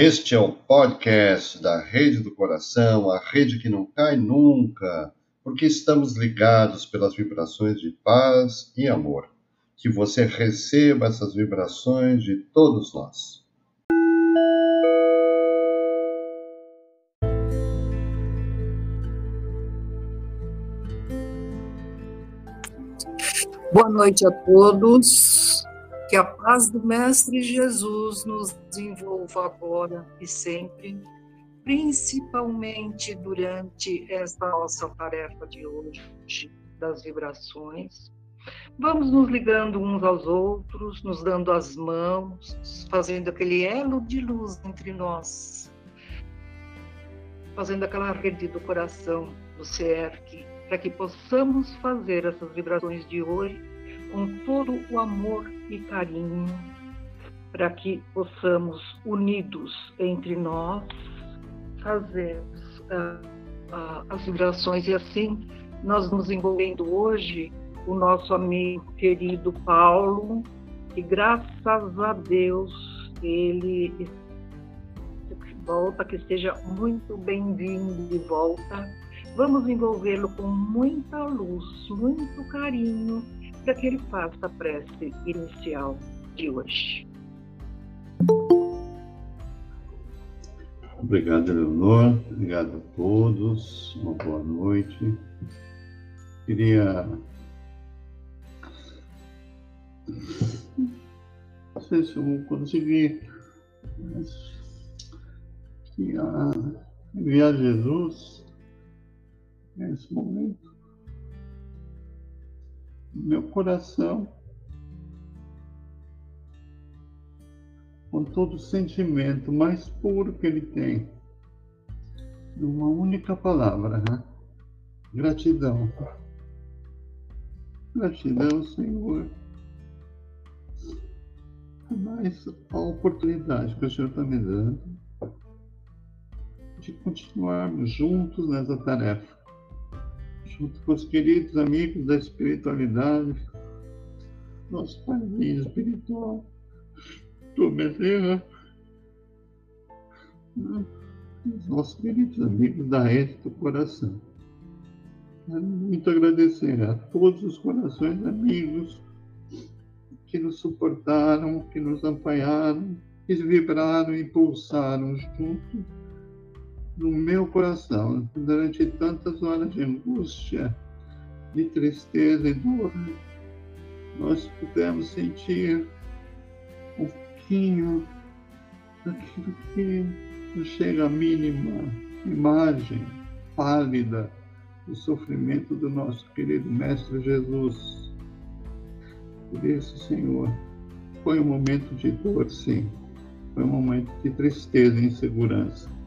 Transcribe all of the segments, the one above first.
Este é o podcast da Rede do Coração, a rede que não cai nunca, porque estamos ligados pelas vibrações de paz e amor. Que você receba essas vibrações de todos nós. Boa noite a todos. Que a paz do Mestre Jesus nos envolva agora e sempre, principalmente durante esta nossa tarefa de hoje das vibrações. Vamos nos ligando uns aos outros, nos dando as mãos, fazendo aquele elo de luz entre nós, fazendo aquela rede do coração do CERC, para que possamos fazer essas vibrações de hoje com todo o amor e carinho, para que possamos, unidos entre nós, fazer uh, uh, as vibrações e assim nós nos envolvendo hoje, o nosso amigo querido Paulo, que graças a Deus ele volta, que esteja muito bem-vindo de volta. Vamos envolvê-lo com muita luz, muito carinho para que ele faça a prece inicial de hoje. Obrigado, Leonor. Obrigado a todos. Uma boa noite. Queria. Não sei se eu vou conseguir. enviar Jesus nesse momento meu coração com todo o sentimento mais puro que ele tem, numa única palavra, né? Gratidão. Gratidão, Senhor, mais a oportunidade que o Senhor está me dando de continuarmos juntos nessa tarefa junto com os queridos amigos da espiritualidade, nosso padrinho espiritual, Tom Bezerra, os nossos queridos amigos da rede do coração. Quero muito agradecer a todos os corações amigos que nos suportaram, que nos apoiaram, que vibraram e pulsaram juntos no meu coração durante tantas horas de angústia, de tristeza e dor. Nós pudemos sentir um pouquinho daquilo que não chega à mínima imagem pálida do sofrimento do nosso querido Mestre Jesus. Por isso, Senhor, foi um momento de dor, sim. Foi um momento de tristeza e insegurança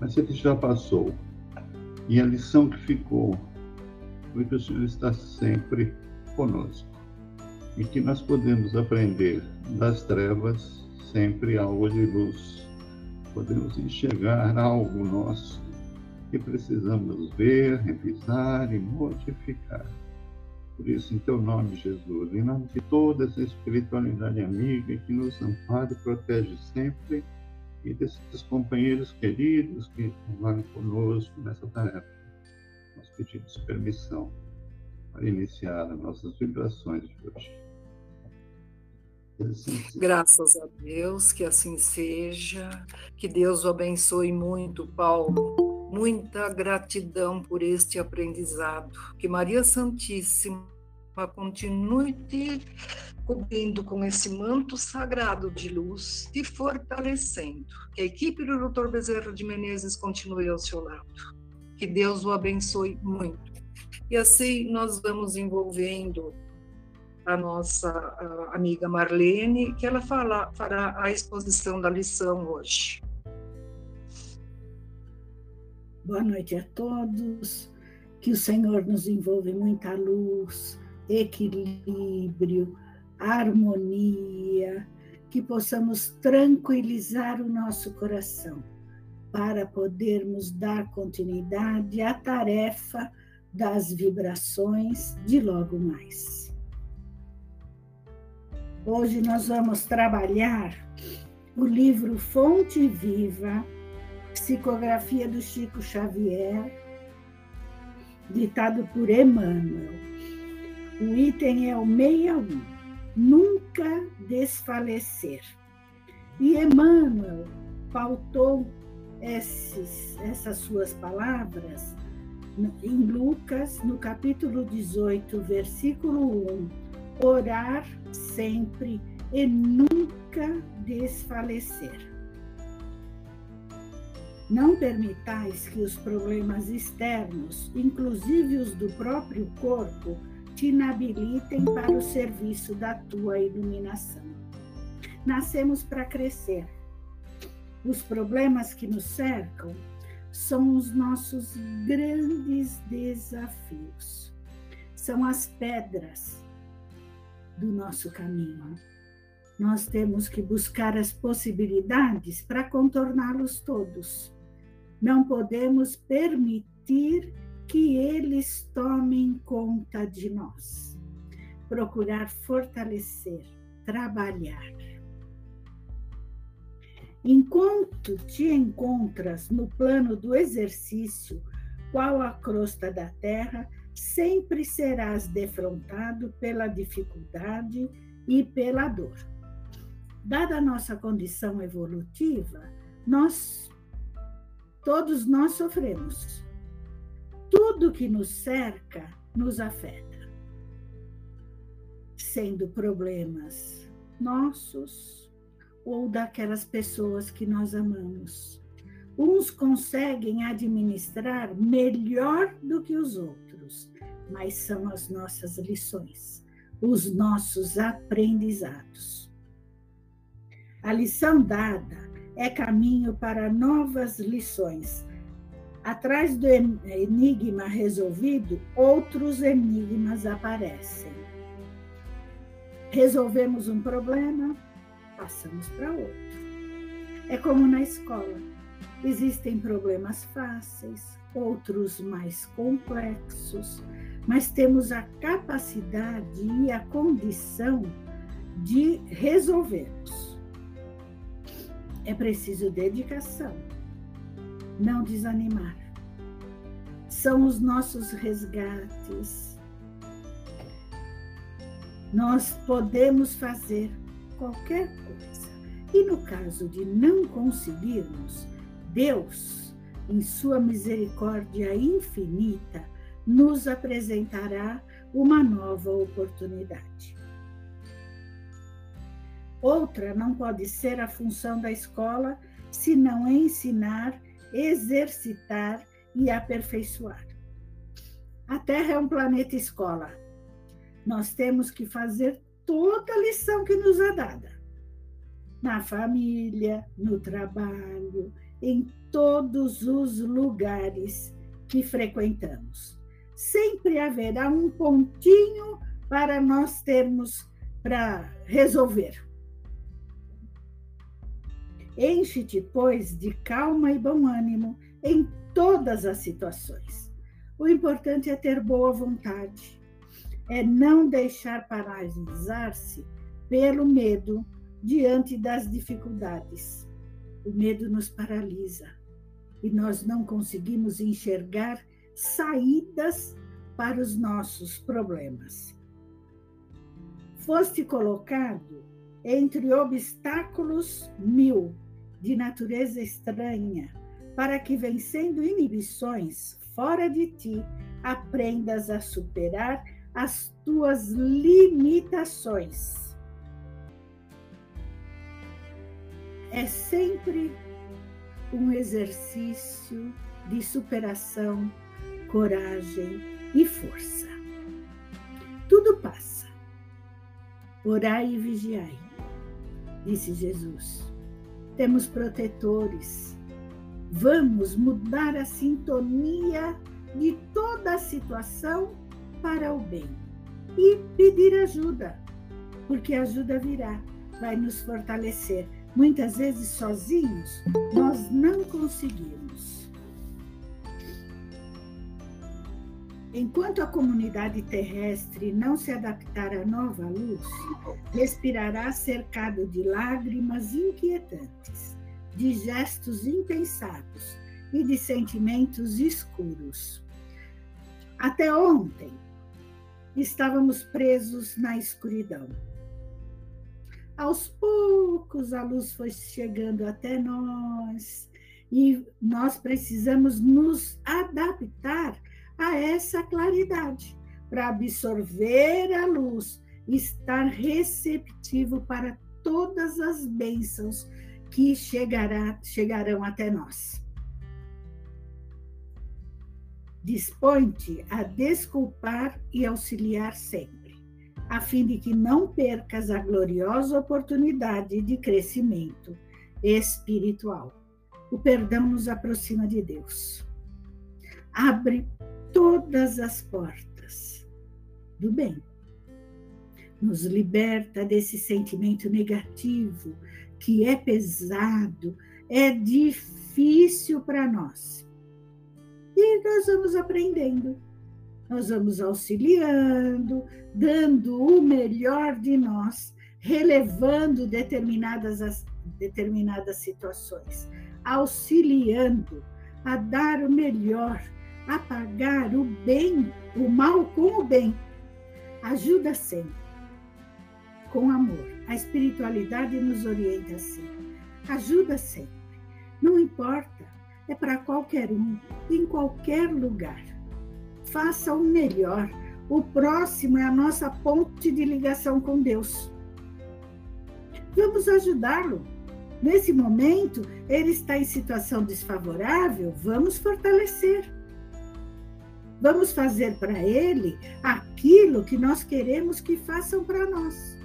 mas ele já passou. E a lição que ficou foi que o Senhor está sempre conosco e que nós podemos aprender das trevas sempre algo de luz. Podemos enxergar algo nosso que precisamos ver, revisar e modificar. Por isso, em teu nome, Jesus, em nome de toda essa espiritualidade amiga que nos ampara e protege sempre e desses companheiros queridos que estão conosco nessa tarefa. Nós pedimos permissão para iniciar as nossas vibrações de hoje. Graças a Deus, que assim seja. Que Deus o abençoe muito, Paulo. Muita gratidão por este aprendizado. Que Maria Santíssima continue te cobrindo com esse manto sagrado de luz e fortalecendo. Que a equipe do Dr. Bezerra de Menezes continue ao seu lado. Que Deus o abençoe muito. E assim nós vamos envolvendo a nossa amiga Marlene, que ela fala, fará a exposição da lição hoje. Boa noite a todos. Que o Senhor nos envolva em muita luz, equilíbrio, harmonia, que possamos tranquilizar o nosso coração para podermos dar continuidade à tarefa das vibrações de logo mais. Hoje nós vamos trabalhar o livro Fonte Viva, psicografia do Chico Xavier, ditado por Emmanuel. O item é o 61, nunca desfalecer. E Emmanuel pautou esses, essas suas palavras em Lucas, no capítulo 18, versículo 1, orar sempre e nunca desfalecer. Não permitais que os problemas externos, inclusive os do próprio corpo, te inabilitem para o serviço da tua iluminação. Nascemos para crescer. Os problemas que nos cercam são os nossos grandes desafios. São as pedras do nosso caminho. Nós temos que buscar as possibilidades para contorná-los todos. Não podemos permitir que eles tomem conta de nós. Procurar fortalecer, trabalhar. Enquanto te encontras no plano do exercício, qual a crosta da terra, sempre serás defrontado pela dificuldade e pela dor. Dada a nossa condição evolutiva, nós todos nós sofremos. Tudo que nos cerca nos afeta, sendo problemas nossos ou daquelas pessoas que nós amamos. Uns conseguem administrar melhor do que os outros, mas são as nossas lições, os nossos aprendizados. A lição dada é caminho para novas lições. Atrás do enigma resolvido, outros enigmas aparecem. Resolvemos um problema, passamos para outro. É como na escola. Existem problemas fáceis, outros mais complexos, mas temos a capacidade e a condição de resolvê-los. É preciso dedicação, não desanimar. São os nossos resgates. Nós podemos fazer qualquer coisa. E no caso de não conseguirmos, Deus, em sua misericórdia infinita, nos apresentará uma nova oportunidade. Outra não pode ser a função da escola, senão ensinar, exercitar e aperfeiçoar. A Terra é um planeta escola. Nós temos que fazer toda a lição que nos é dada. Na família, no trabalho, em todos os lugares que frequentamos. Sempre haverá um pontinho para nós termos para resolver. Enche-te, pois, de calma e bom ânimo em todas as situações. O importante é ter boa vontade, é não deixar paralisar-se pelo medo diante das dificuldades. O medo nos paralisa e nós não conseguimos enxergar saídas para os nossos problemas. Foste colocado entre obstáculos mil de natureza estranha, para que, vencendo inibições fora de ti, aprendas a superar as tuas limitações. É sempre um exercício de superação, coragem e força. Tudo passa. Orai e vigiai, disse Jesus temos protetores. Vamos mudar a sintonia de toda a situação para o bem e pedir ajuda, porque a ajuda virá, vai nos fortalecer. Muitas vezes sozinhos nós não conseguimos. Enquanto a comunidade terrestre não se adaptar à nova luz, respirará cercado de lágrimas inquietantes, de gestos impensados e de sentimentos escuros. Até ontem, estávamos presos na escuridão. Aos poucos, a luz foi chegando até nós e nós precisamos nos adaptar a essa claridade, para absorver a luz estar receptivo para todas as bênçãos que chegará, chegarão até nós. Dispõe-te a desculpar e auxiliar sempre, a fim de que não percas a gloriosa oportunidade de crescimento espiritual. O perdão nos aproxima de Deus. Abre todas as portas do bem. Nos liberta desse sentimento negativo que é pesado, é difícil para nós. E nós vamos aprendendo, nós vamos auxiliando, dando o melhor de nós, relevando determinadas, determinadas situações, auxiliando a dar o melhor apagar o bem, o mal com o bem. Ajuda sempre, com amor. A espiritualidade nos orienta assim. Ajuda sempre. Não importa, é para qualquer um, em qualquer lugar. Faça o melhor. O próximo é a nossa ponte de ligação com Deus. Vamos ajudá-lo. Nesse momento, ele está em situação desfavorável, vamos fortalecer. Vamos fazer para ele aquilo que nós queremos que façam para nós.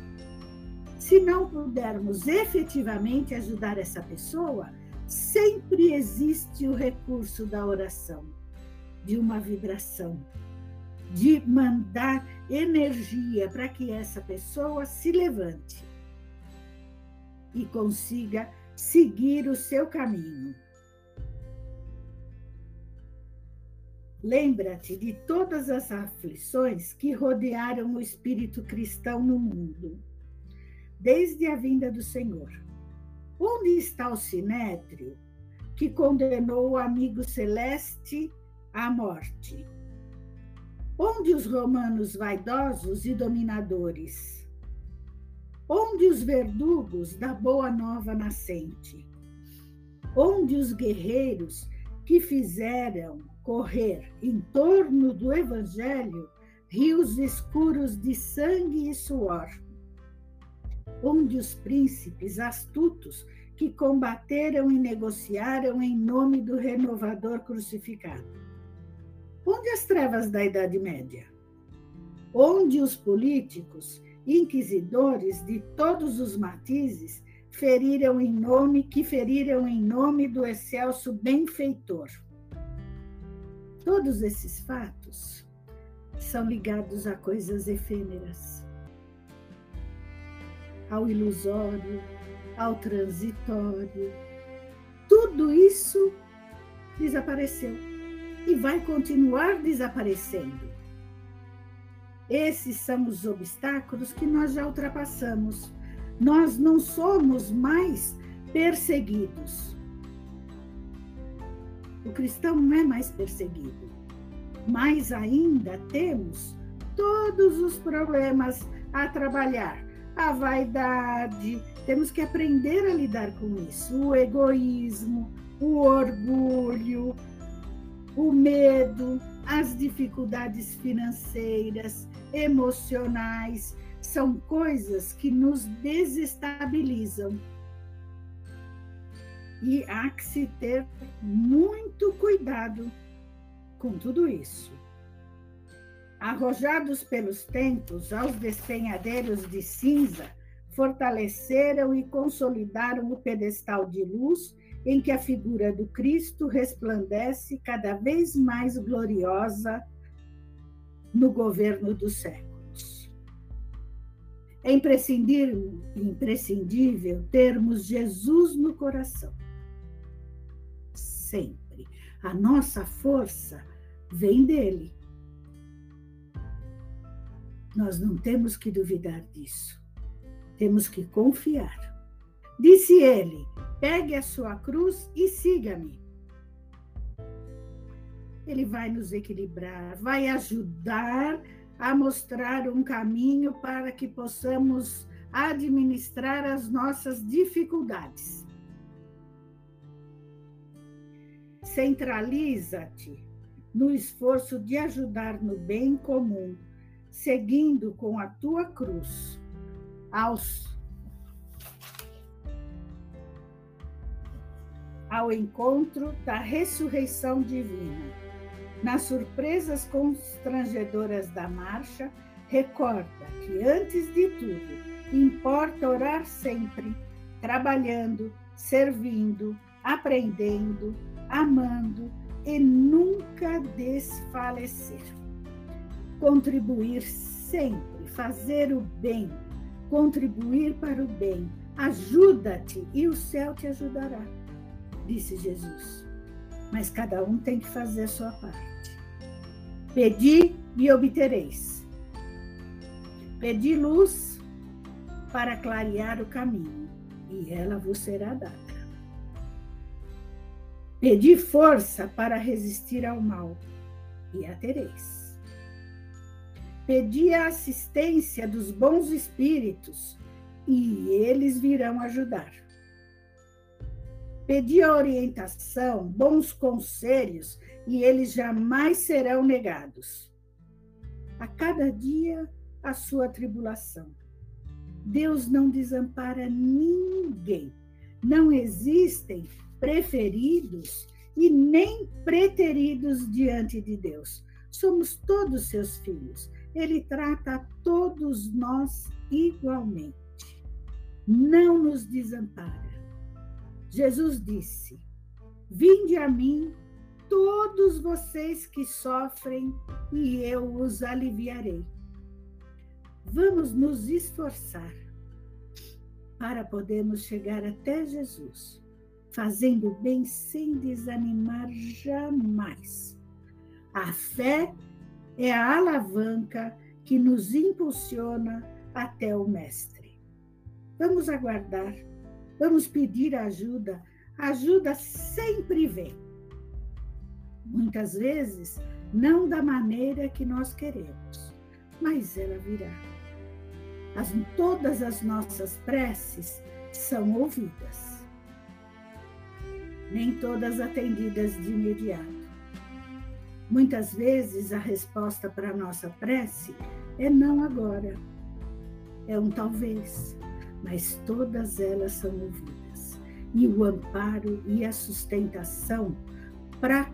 Se não pudermos efetivamente ajudar essa pessoa, sempre existe o recurso da oração, de uma vibração, de mandar energia para que essa pessoa se levante e consiga seguir o seu caminho. Lembra-te de todas as aflições que rodearam o espírito cristão no mundo, desde a vinda do Senhor. Onde está o sinétrio que condenou o amigo celeste à morte? Onde os romanos vaidosos e dominadores? Onde os verdugos da boa nova nascente? Onde os guerreiros que fizeram correr em torno do Evangelho rios escuros de sangue e suor, onde os príncipes astutos que combateram e negociaram em nome do renovador crucificado. Onde as trevas da Idade Média? Onde os políticos, inquisidores de todos os matizes, feriram em nome que feriram em nome do excelso benfeitor. Todos esses fatos são ligados a coisas efêmeras, ao ilusório, ao transitório. Tudo isso desapareceu e vai continuar desaparecendo. Esses são os obstáculos que nós já ultrapassamos. Nós não somos mais perseguidos o cristão não é mais perseguido. Mas ainda temos todos os problemas a trabalhar. A vaidade, temos que aprender a lidar com isso. O egoísmo, o orgulho, o medo, as dificuldades financeiras, emocionais, são coisas que nos desestabilizam e há que se ter muito cuidado com tudo isso. Arrojados pelos tempos aos despenhadeiros de cinza, fortaleceram e consolidaram o pedestal de luz em que a figura do Cristo resplandece cada vez mais gloriosa no governo dos séculos. É imprescindível, imprescindível termos Jesus no coração sempre. A nossa força vem dele. Nós não temos que duvidar disso. Temos que confiar. Disse ele: Pegue a sua cruz e siga-me. Ele vai nos equilibrar, vai ajudar a mostrar um caminho para que possamos administrar as nossas dificuldades. Centraliza-te no esforço de ajudar no bem comum, seguindo com a tua cruz aos ao encontro da ressurreição divina. Nas surpresas constrangedoras da marcha, recorda que, antes de tudo, importa orar sempre, trabalhando, servindo, aprendendo, amando e nunca desfalecer. Contribuir sempre, fazer o bem, contribuir para o bem. Ajuda-te e o céu te ajudará disse Jesus. Mas cada um tem que fazer a sua parte. Pedi e obtereis. Pedi luz para clarear o caminho, e ela vos será dada. Pedi força para resistir ao mal, e a tereis. Pedi a assistência dos bons espíritos, e eles virão ajudar. Pedi orientação, bons conselhos, e eles jamais serão negados. A cada dia, a sua tribulação. Deus não desampara ninguém. Não existem preferidos e nem preteridos diante de Deus. Somos todos seus filhos. Ele trata todos nós igualmente. Não nos desampara. Jesus disse: Vinde a mim, todos vocês que sofrem, e eu os aliviarei. Vamos nos esforçar para podermos chegar até Jesus, fazendo bem sem desanimar jamais. A fé é a alavanca que nos impulsiona até o Mestre. Vamos aguardar Vamos pedir ajuda. ajuda sempre vem. Muitas vezes, não da maneira que nós queremos, mas ela virá. As, todas as nossas preces são ouvidas, nem todas atendidas de imediato. Muitas vezes a resposta para a nossa prece é não agora, é um talvez, mas todas elas são ouvidas. E o amparo e a sustentação para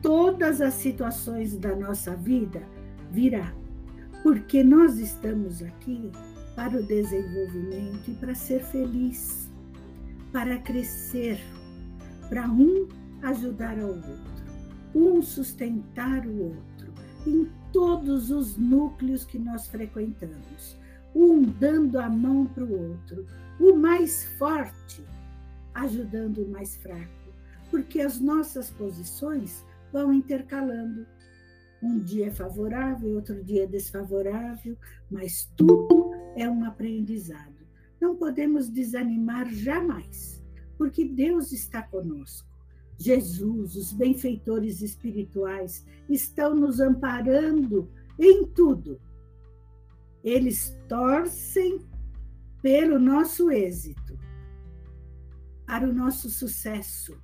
todas as situações da nossa vida virá, porque nós estamos aqui para o desenvolvimento e para ser feliz, para crescer, para um ajudar ao outro, um sustentar o outro em todos os núcleos que nós frequentamos um dando a mão para o outro, o mais forte ajudando o mais fraco, porque as nossas posições vão intercalando. Um dia é favorável, outro dia é desfavorável, mas tudo é um aprendizado. Não podemos desanimar jamais, porque Deus está conosco. Jesus, os benfeitores espirituais estão nos amparando em tudo eles torcem pelo nosso êxito, para o nosso sucesso.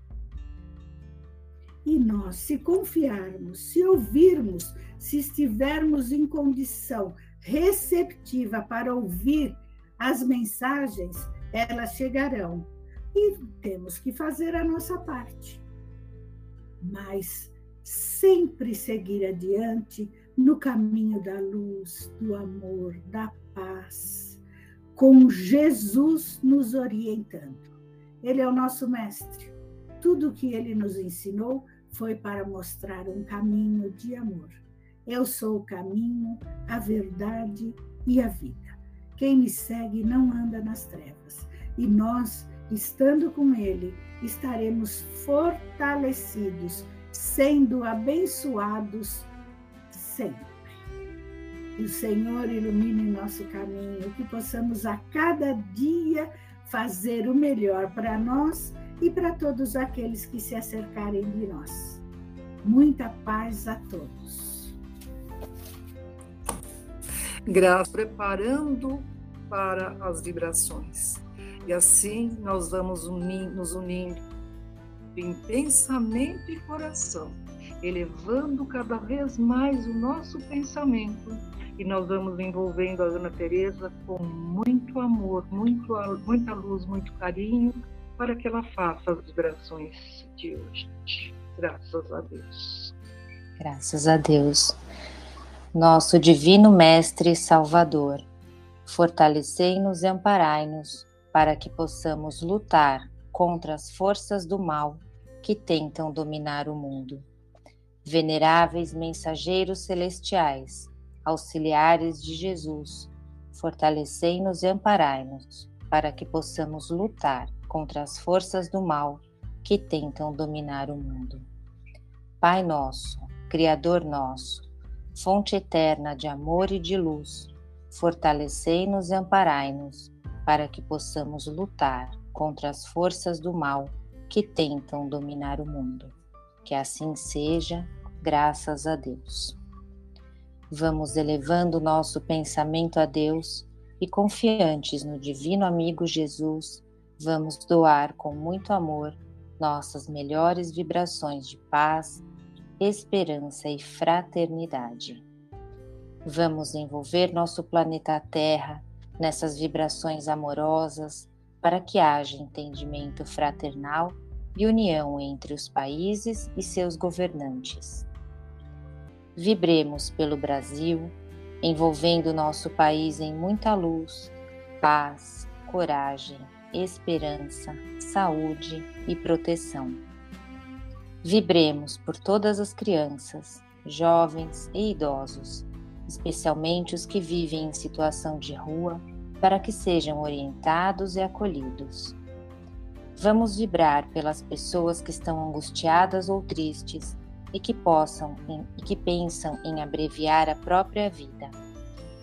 E nós, se confiarmos, se ouvirmos, se estivermos em condição receptiva para ouvir as mensagens, elas chegarão. E temos que fazer a nossa parte. Mas sempre seguir adiante no caminho da luz, do amor, da paz, com Jesus nos orientando. Ele é o nosso mestre. Tudo que ele nos ensinou foi para mostrar um caminho de amor. Eu sou o caminho, a verdade e a vida. Quem me segue não anda nas trevas. E nós, estando com ele, estaremos fortalecidos, sendo abençoados sempre. Que o Senhor ilumine nosso caminho, que possamos a cada dia fazer o melhor para nós e para todos aqueles que se acercarem de nós. Muita paz a todos. Graça preparando para as vibrações. E assim nós vamos nos unindo em pensamento e coração, elevando cada vez mais o nosso pensamento e nós vamos envolvendo a Ana Teresa com muito amor, muito, muita luz, muito carinho, para que ela faça as vibrações de hoje. Graças a Deus. Graças a Deus. Nosso Divino Mestre Salvador, fortalecei-nos e amparai-nos para que possamos lutar contra as forças do mal que tentam dominar o mundo. Veneráveis mensageiros celestiais, auxiliares de Jesus, fortalecei-nos e amparai-nos, para que possamos lutar contra as forças do mal que tentam dominar o mundo. Pai nosso, Criador nosso, fonte eterna de amor e de luz, fortalecei-nos e amparai-nos, para que possamos lutar contra as forças do mal que tentam dominar o mundo. Que assim seja, graças a Deus. Vamos elevando nosso pensamento a Deus e confiantes no Divino Amigo Jesus, vamos doar com muito amor nossas melhores vibrações de paz, esperança e fraternidade. Vamos envolver nosso planeta Terra nessas vibrações amorosas para que haja entendimento fraternal e união entre os países e seus governantes Vibremos pelo Brasil, envolvendo nosso país em muita luz, paz, coragem, esperança, saúde e proteção. Vibremos por todas as crianças, jovens e idosos, especialmente os que vivem em situação de rua, para que sejam orientados e acolhidos. Vamos vibrar pelas pessoas que estão angustiadas ou tristes e que possam e que pensam em abreviar a própria vida.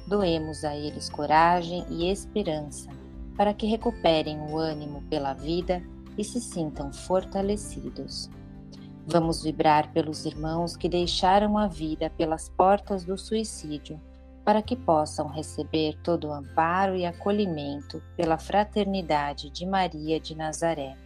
Doemos a eles coragem e esperança para que recuperem o ânimo pela vida e se sintam fortalecidos. Vamos vibrar pelos irmãos que deixaram a vida pelas portas do suicídio, para que possam receber todo o amparo e acolhimento pela fraternidade de Maria de Nazaré.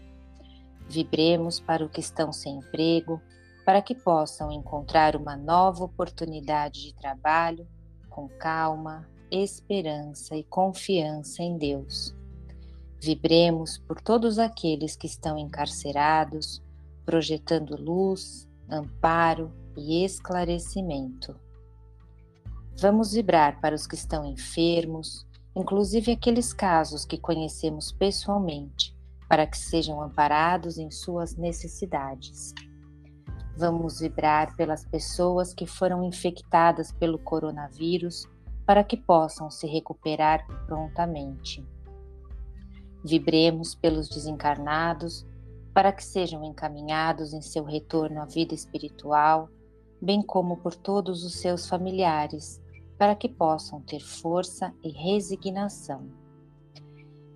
Vibremos para os que estão sem emprego, para que possam encontrar uma nova oportunidade de trabalho com calma, esperança e confiança em Deus. Vibremos por todos aqueles que estão encarcerados, projetando luz, amparo e esclarecimento. Vamos vibrar para os que estão enfermos, inclusive aqueles casos que conhecemos pessoalmente, para que sejam amparados em suas necessidades. Vamos vibrar pelas pessoas que foram infectadas pelo coronavírus para que possam se recuperar prontamente. Vibremos pelos desencarnados para que sejam encaminhados em seu retorno à vida espiritual, bem como por todos os seus familiares, para que possam ter força e resignação.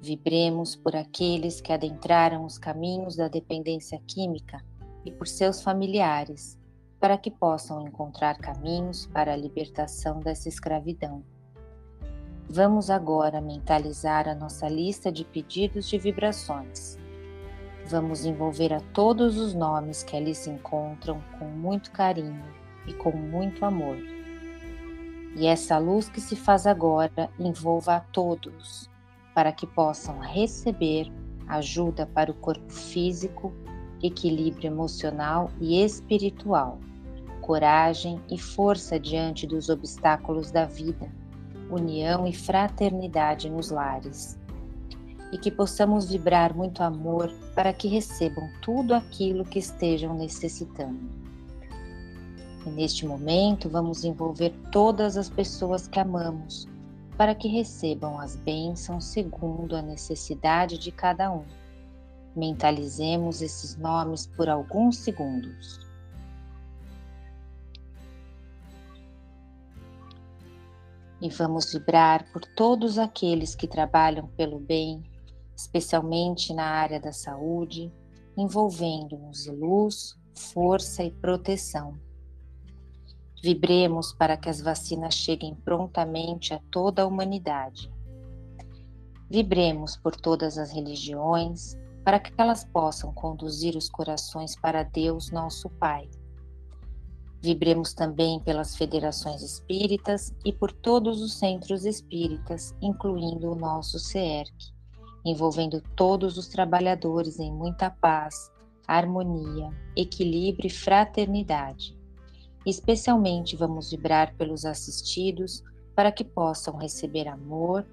Vibremos por aqueles que adentraram os caminhos da dependência química e por seus familiares, para que possam encontrar caminhos para a libertação dessa escravidão. Vamos agora mentalizar a nossa lista de pedidos de vibrações. Vamos envolver a todos os nomes que ali se encontram com muito carinho e com muito amor. E essa luz que se faz agora envolva a todos, para que possam receber ajuda para o corpo físico equilíbrio emocional e espiritual, coragem e força diante dos obstáculos da vida, união e fraternidade nos lares. E que possamos vibrar muito amor para que recebam tudo aquilo que estejam necessitando. E neste momento, vamos envolver todas as pessoas que amamos, para que recebam as bênçãos segundo a necessidade de cada um Mentalizemos esses nomes por alguns segundos. E vamos vibrar por todos aqueles que trabalham pelo bem, especialmente na área da saúde, envolvendo-nos luz, força e proteção. Vibremos para que as vacinas cheguem prontamente a toda a humanidade. Vibremos por todas as religiões, para que elas possam conduzir os corações para Deus, nosso Pai. Vibremos também pelas federações espíritas e por todos os centros espíritas, incluindo o nosso CERC, envolvendo todos os trabalhadores em muita paz, harmonia, equilíbrio e fraternidade. Especialmente vamos vibrar pelos assistidos para que possam receber amor,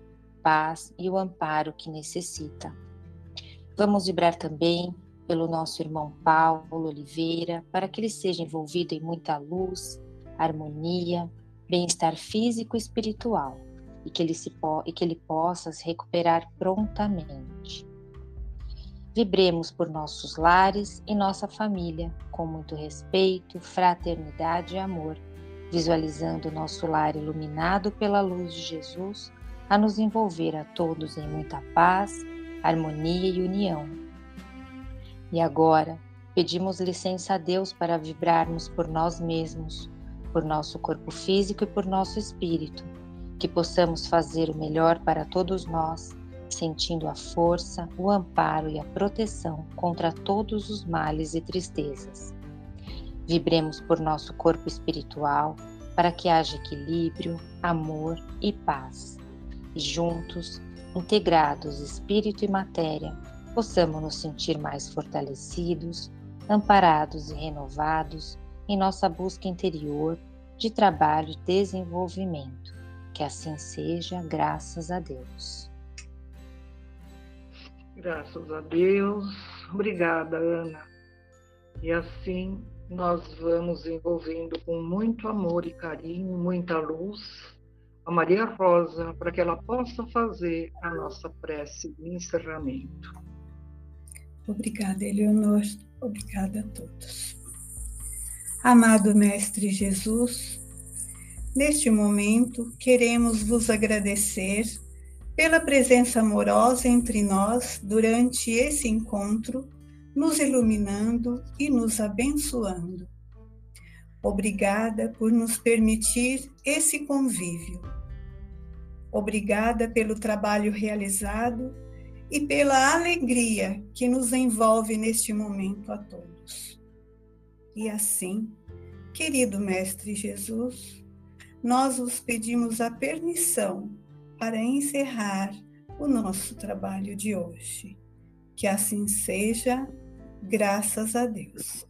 paz e o amparo que necessita. Vamos vibrar também pelo nosso irmão Paulo Oliveira, para que ele seja envolvido em muita luz, harmonia, bem-estar físico e espiritual, e que ele, se e que ele possa se recuperar prontamente. Vibremos por nossos lares e nossa família, com muito respeito, fraternidade e amor, visualizando nosso lar iluminado pela luz de Jesus, a nos envolver a todos em muita paz, harmonia e união. E agora, pedimos licença a Deus para vibrarmos por nós mesmos, por nosso corpo físico e por nosso espírito, que possamos fazer o melhor para todos nós sentindo a força, o amparo e a proteção contra todos os males e tristezas. Vibremos por nosso corpo espiritual para que haja equilíbrio, amor e paz. E juntos, integrados espírito e matéria, possamos nos sentir mais fortalecidos, amparados e renovados em nossa busca interior de trabalho e desenvolvimento. Que assim seja, graças a Deus. Graças a Deus. Obrigada, Ana. E assim nós vamos envolvendo com muito amor e carinho, muita luz, a Maria Rosa, para que ela possa fazer a nossa prece de encerramento. Obrigada, Eleonor. Obrigada a todos. Amado Mestre Jesus, neste momento queremos vos agradecer pela presença amorosa entre nós durante esse encontro, nos iluminando e nos abençoando. Obrigada por nos permitir esse convívio. Obrigada pelo trabalho realizado e pela alegria que nos envolve neste momento a todos. E assim, querido Mestre Jesus, nós vos pedimos a permissão para encerrar o nosso trabalho de hoje. Que assim seja, graças a Deus.